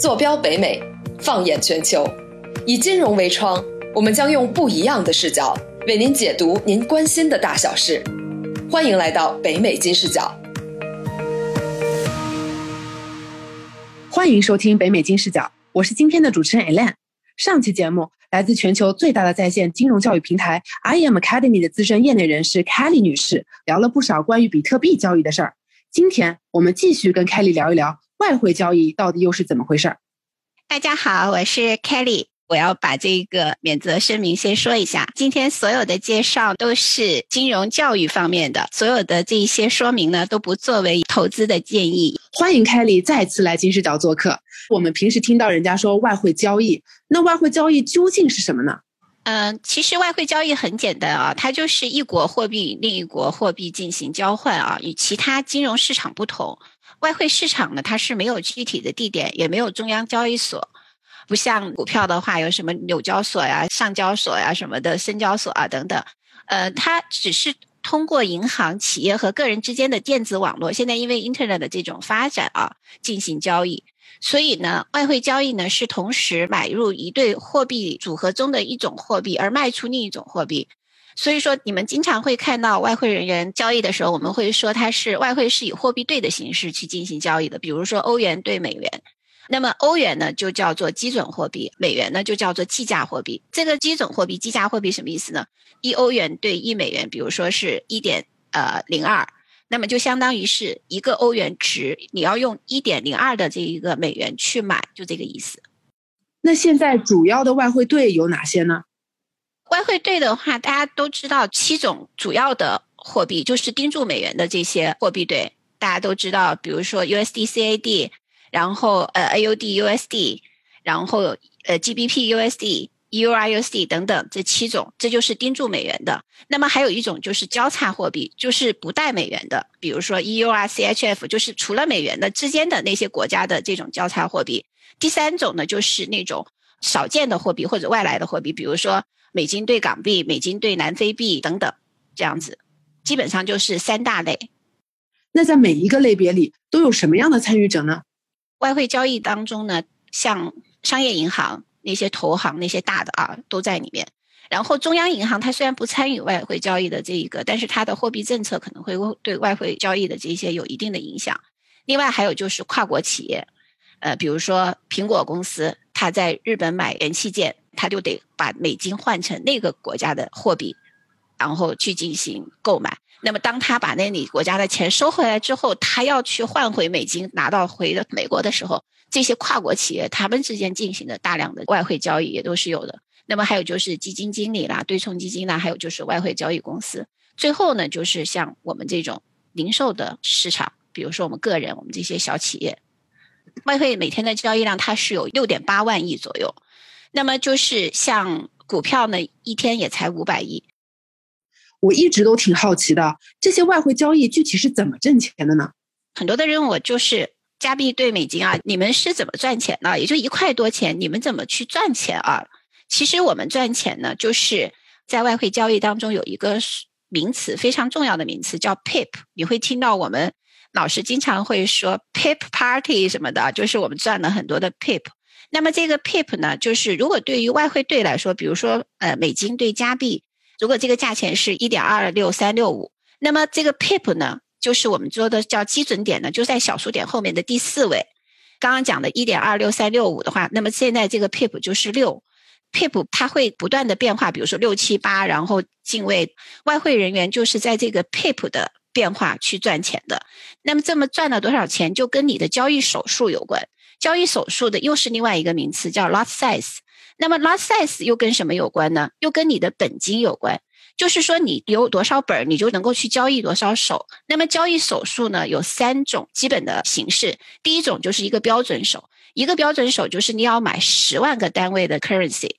坐标北美，放眼全球，以金融为窗，我们将用不一样的视角为您解读您关心的大小事。欢迎来到北美金视角。欢迎收听北美金视角，我是今天的主持人 Alan。上期节目，来自全球最大的在线金融教育平台 I am Academy 的资深业内人士 Kelly 女士聊了不少关于比特币交易的事儿。今天我们继续跟 Kelly 聊一聊外汇交易到底又是怎么回事儿。大家好，我是 Kelly。我要把这个免责声明先说一下，今天所有的介绍都是金融教育方面的，所有的这一些说明呢都不作为投资的建议。欢迎 Kelly 再次来金视角做客。我们平时听到人家说外汇交易，那外汇交易究竟是什么呢？嗯，其实外汇交易很简单啊，它就是一国货币与另一国货币进行交换啊，与其他金融市场不同，外汇市场呢它是没有具体的地点，也没有中央交易所，不像股票的话有什么纽交所呀、上交所呀什么的、深交所啊等等，呃，它只是通过银行、企业和个人之间的电子网络，现在因为 Internet 的这种发展啊，进行交易。所以呢，外汇交易呢是同时买入一对货币组合中的一种货币，而卖出另一种货币。所以说，你们经常会看到外汇人员交易的时候，我们会说它是外汇是以货币对的形式去进行交易的。比如说欧元对美元，那么欧元呢就叫做基准货币，美元呢就叫做计价货币。这个基准货币、计价货币什么意思呢？一欧元对一美元，比如说是一点呃零二。那么就相当于是一个欧元值，你要用一点零二的这一个美元去买，就这个意思。那现在主要的外汇兑有哪些呢？外汇兑的话，大家都知道七种主要的货币，就是盯住美元的这些货币兑，大家都知道，比如说 USD CAD，然后呃 AUD USD，然后呃 GBP USD。EURUSD 等等这七种，这就是盯住美元的。那么还有一种就是交叉货币，就是不带美元的，比如说 EURCHF，就是除了美元的之间的那些国家的这种交叉货币。第三种呢，就是那种少见的货币或者外来的货币，比如说美金兑港币、美金兑南非币等等，这样子，基本上就是三大类。那在每一个类别里都有什么样的参与者呢？外汇交易当中呢，像商业银行。那些投行那些大的啊都在里面，然后中央银行它虽然不参与外汇交易的这一个，但是它的货币政策可能会对外汇交易的这些有一定的影响。另外还有就是跨国企业，呃，比如说苹果公司，它在日本买元器件，他就得把美金换成那个国家的货币，然后去进行购买。那么当他把那里国家的钱收回来之后，他要去换回美金拿到回的美国的时候。这些跨国企业，他们之间进行的大量的外汇交易也都是有的。那么还有就是基金经理啦、对冲基金啦，还有就是外汇交易公司。最后呢，就是像我们这种零售的市场，比如说我们个人，我们这些小企业，外汇每天的交易量它是有六点八万亿左右。那么就是像股票呢，一天也才五百亿。我一直都挺好奇的，这些外汇交易具体是怎么挣钱的呢？很多的人我就是。加币兑美金啊，你们是怎么赚钱的？也就一块多钱，你们怎么去赚钱啊？其实我们赚钱呢，就是在外汇交易当中有一个名词非常重要的名词叫 pip，你会听到我们老师经常会说 pip party 什么的，就是我们赚了很多的 pip。那么这个 pip 呢，就是如果对于外汇兑来说，比如说呃美金兑加币，如果这个价钱是一点二六三六五，那么这个 pip 呢？就是我们说的叫基准点呢，就在小数点后面的第四位。刚刚讲的一点二六三六五的话，那么现在这个 pip 就是六，pip 它会不断的变化，比如说六七八，然后进位。外汇人员就是在这个 pip 的变化去赚钱的。那么这么赚了多少钱，就跟你的交易手数有关。交易手数的又是另外一个名词，叫 lot size。那么 lot size 又跟什么有关呢？又跟你的本金有关。就是说，你有多少本儿，你就能够去交易多少手。那么交易手数呢，有三种基本的形式。第一种就是一个标准手，一个标准手就是你要买十万个单位的 currency，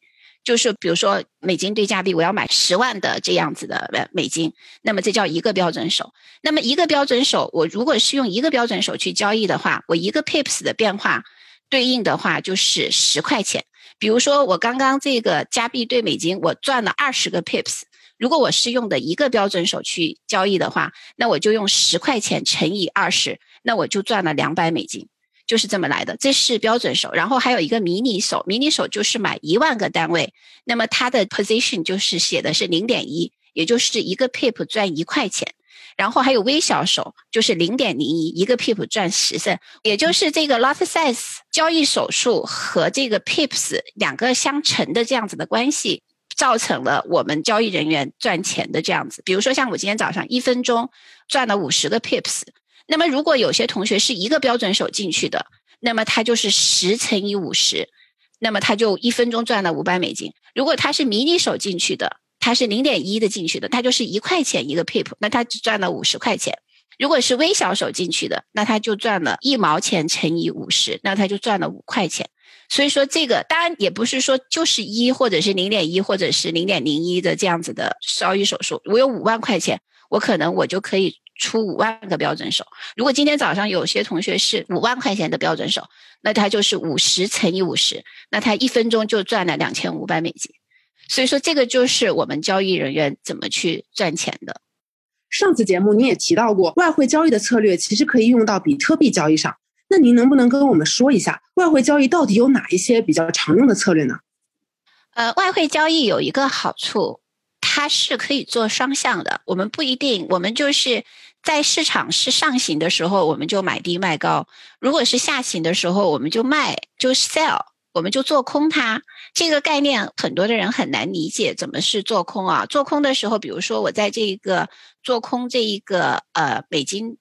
就是比如说美金对加币，我要买十万的这样子的美金，那么这叫一个标准手。那么一个标准手，我如果是用一个标准手去交易的话，我一个 pips 的变化对应的话就是十块钱。比如说我刚刚这个加币对美金，我赚了二十个 pips。如果我是用的一个标准手去交易的话，那我就用十块钱乘以二十，那我就赚了两百美金。就是这么来的，这是标准手。然后还有一个迷你手，迷你手就是买一万个单位，那么它的 position 就是写的是零点一，也就是一个 pip 赚一块钱。然后还有微小手，就是零点零一，一个 pip 赚十分，也就是这个 lot size 交易手数和这个 pips 两个相乘的这样子的关系，造成了我们交易人员赚钱的这样子。比如说像我今天早上一分钟赚了五十个 pips，那么如果有些同学是一个标准手进去的，那么他就是十乘以五十，那么他就一分钟赚了五百美金。如果他是迷你手进去的，他是零点一的进去的，他就是一块钱一个 pip，那他只赚了五十块钱。如果是微小手进去的，那他就赚了一毛钱乘以五十，那他就赚了五块钱。所以说这个当然也不是说就是一或者是零点一或者是零点零一的这样子的交易手数。我有五万块钱，我可能我就可以出五万个标准手。如果今天早上有些同学是五万块钱的标准手，那他就是五十乘以五十，那他一分钟就赚了两千五百美金。所以说，这个就是我们交易人员怎么去赚钱的。上次节目你也提到过，外汇交易的策略其实可以用到比特币交易上。那您能不能跟我们说一下，外汇交易到底有哪一些比较常用的策略呢？呃，外汇交易有一个好处，它是可以做双向的。我们不一定，我们就是在市场是上行的时候，我们就买低卖高；如果是下行的时候，我们就卖，就 sell。我们就做空它这个概念，很多的人很难理解怎么是做空啊？做空的时候，比如说我在这一个做空这一个呃美金，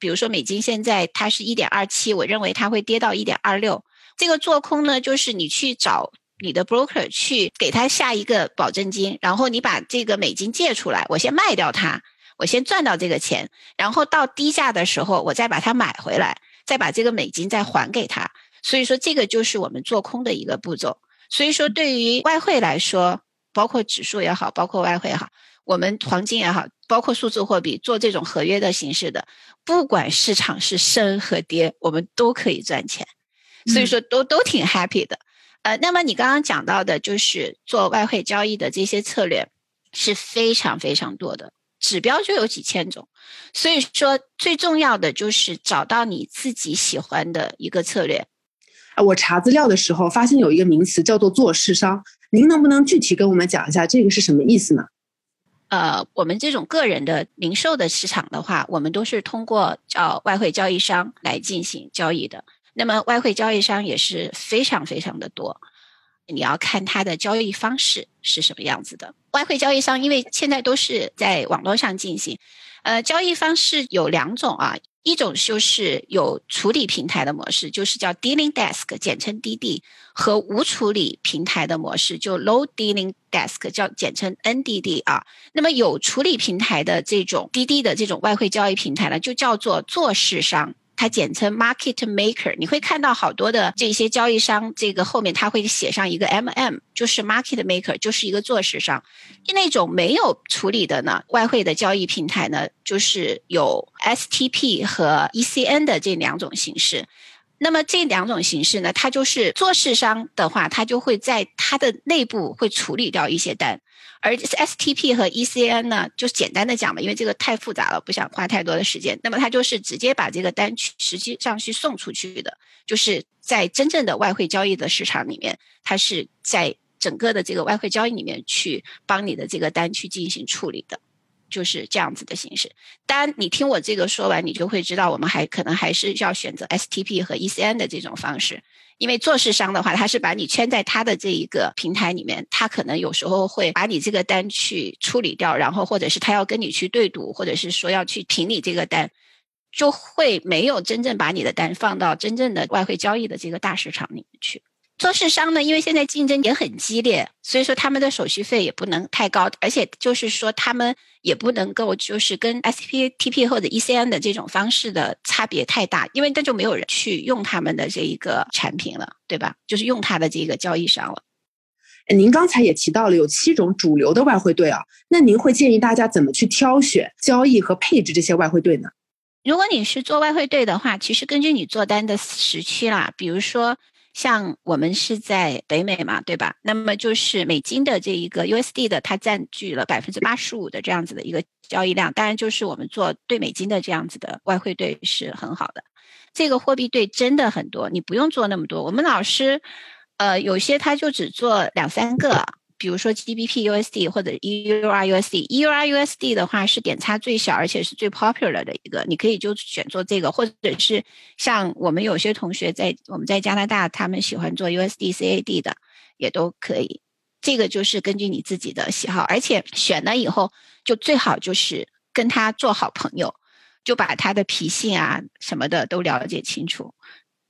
比如说美金现在它是一点二七，我认为它会跌到一点二六。这个做空呢，就是你去找你的 broker 去给他下一个保证金，然后你把这个美金借出来，我先卖掉它，我先赚到这个钱，然后到低价的时候我再把它买回来，再把这个美金再还给他。所以说，这个就是我们做空的一个步骤。所以说，对于外汇来说，包括指数也好，包括外汇也好，我们黄金也好，包括数字货币做这种合约的形式的，不管市场是升和跌，我们都可以赚钱。所以说，都都挺 happy 的。呃，那么你刚刚讲到的，就是做外汇交易的这些策略是非常非常多的，指标就有几千种。所以说，最重要的就是找到你自己喜欢的一个策略。我查资料的时候发现有一个名词叫做做市商，您能不能具体跟我们讲一下这个是什么意思呢？呃，我们这种个人的零售的市场的话，我们都是通过叫外汇交易商来进行交易的。那么外汇交易商也是非常非常的多，你要看它的交易方式是什么样子的。外汇交易商因为现在都是在网络上进行，呃，交易方式有两种啊。一种就是有处理平台的模式，就是叫 dealing desk，简称 DD，和无处理平台的模式，就 low dealing desk，叫简称 NDD 啊。那么有处理平台的这种 DD 的这种外汇交易平台呢，就叫做做市商。它简称 market maker，你会看到好多的这些交易商，这个后面它会写上一个 MM，就是 market maker，就是一个做市商。那种没有处理的呢，外汇的交易平台呢，就是有 STP 和 ECN 的这两种形式。那么这两种形式呢，它就是做市商的话，它就会在它的内部会处理掉一些单。而 STP 和 ECN 呢，就简单的讲嘛，因为这个太复杂了，不想花太多的时间。那么它就是直接把这个单去实际上去送出去的，就是在真正的外汇交易的市场里面，它是在整个的这个外汇交易里面去帮你的这个单去进行处理的。就是这样子的形式。当然，你听我这个说完，你就会知道，我们还可能还是要选择 STP 和 ECN 的这种方式。因为做市商的话，他是把你圈在他的这一个平台里面，他可能有时候会把你这个单去处理掉，然后或者是他要跟你去对赌，或者是说要去评你这个单，就会没有真正把你的单放到真正的外汇交易的这个大市场里面去。做市商呢，因为现在竞争也很激烈，所以说他们的手续费也不能太高，而且就是说他们也不能够就是跟 SPTP 或者 ECN 的这种方式的差别太大，因为那就没有人去用他们的这一个产品了，对吧？就是用他的这个交易商了。您刚才也提到了有七种主流的外汇对啊，那您会建议大家怎么去挑选、交易和配置这些外汇对呢？如果你是做外汇对的话，其实根据你做单的时区啦，比如说。像我们是在北美嘛，对吧？那么就是美金的这一个 USD 的，它占据了百分之八十五的这样子的一个交易量。当然，就是我们做对美金的这样子的外汇兑是很好的。这个货币兑真的很多，你不用做那么多。我们老师，呃，有些他就只做两三个。比如说 GBP USD 或者 EUR USD，EUR USD 的话是点差最小，而且是最 popular 的一个，你可以就选做这个，或者是像我们有些同学在我们在加拿大，他们喜欢做 USD CAD 的，也都可以。这个就是根据你自己的喜好，而且选了以后就最好就是跟他做好朋友，就把他的脾性啊什么的都了解清楚。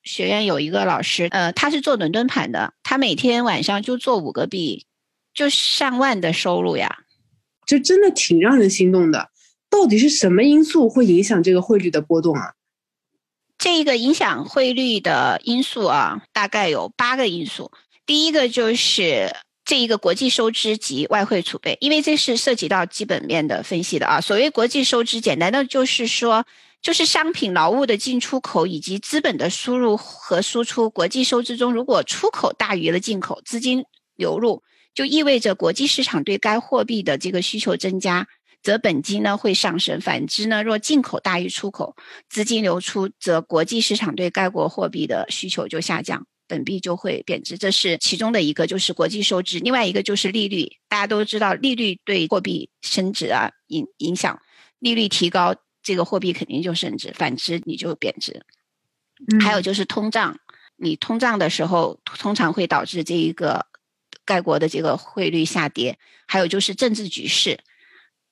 学院有一个老师，呃，他是做伦敦盘的，他每天晚上就做五个币。就上万的收入呀，就真的挺让人心动的。到底是什么因素会影响这个汇率的波动啊？这个影响汇率的因素啊，大概有八个因素。第一个就是这一个国际收支及外汇储备，因为这是涉及到基本面的分析的啊。所谓国际收支，简单的就是说，就是商品、劳务的进出口以及资本的输入和输出。国际收支中，如果出口大于了进口，资金流入。就意味着国际市场对该货币的这个需求增加，则本金呢会上升；反之呢，若进口大于出口，资金流出，则国际市场对该国货币的需求就下降，本币就会贬值。这是其中的一个，就是国际收支；另外一个就是利率。大家都知道，利率对货币升值啊影影响，利率提高，这个货币肯定就升值；反之，你就贬值。还有就是通胀，你通胀的时候，通常会导致这一个。外国的这个汇率下跌，还有就是政治局势，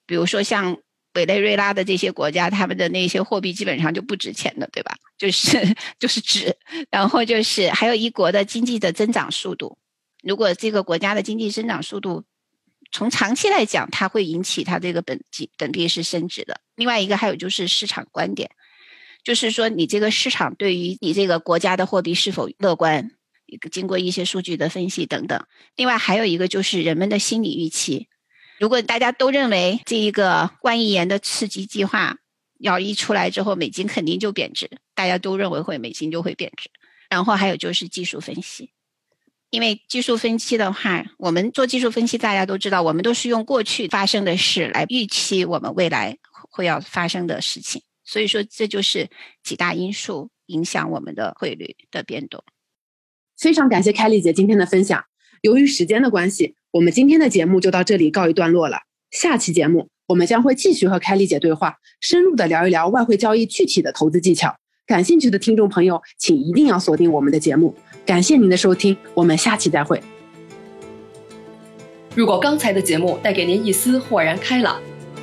比如说像委内瑞拉的这些国家，他们的那些货币基本上就不值钱的，对吧？就是就是纸，然后就是还有一国的经济的增长速度，如果这个国家的经济增长速度从长期来讲，它会引起它这个本币本币是升值的。另外一个还有就是市场观点，就是说你这个市场对于你这个国家的货币是否乐观。一个经过一些数据的分析等等，另外还有一个就是人们的心理预期。如果大家都认为这一个万亿元的刺激计划要一出来之后，美金肯定就贬值，大家都认为会美金就会贬值。然后还有就是技术分析，因为技术分析的话，我们做技术分析，大家都知道，我们都是用过去发生的事来预期我们未来会要发生的事情。所以说，这就是几大因素影响我们的汇率的变动。非常感谢凯丽姐今天的分享。由于时间的关系，我们今天的节目就到这里告一段落了。下期节目我们将会继续和凯丽姐对话，深入的聊一聊外汇交易具体的投资技巧。感兴趣的听众朋友，请一定要锁定我们的节目。感谢您的收听，我们下期再会。如果刚才的节目带给您一丝豁然开朗，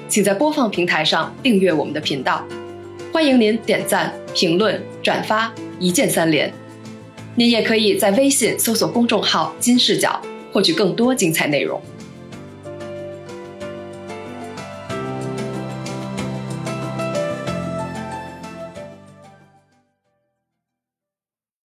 请在播放平台上订阅我们的频道。欢迎您点赞、评论、转发，一键三连。您也可以在微信搜索公众号“金视角”，获取更多精彩内容。